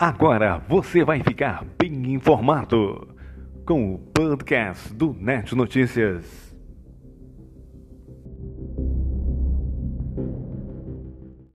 Agora você vai ficar bem informado com o podcast do Net Notícias.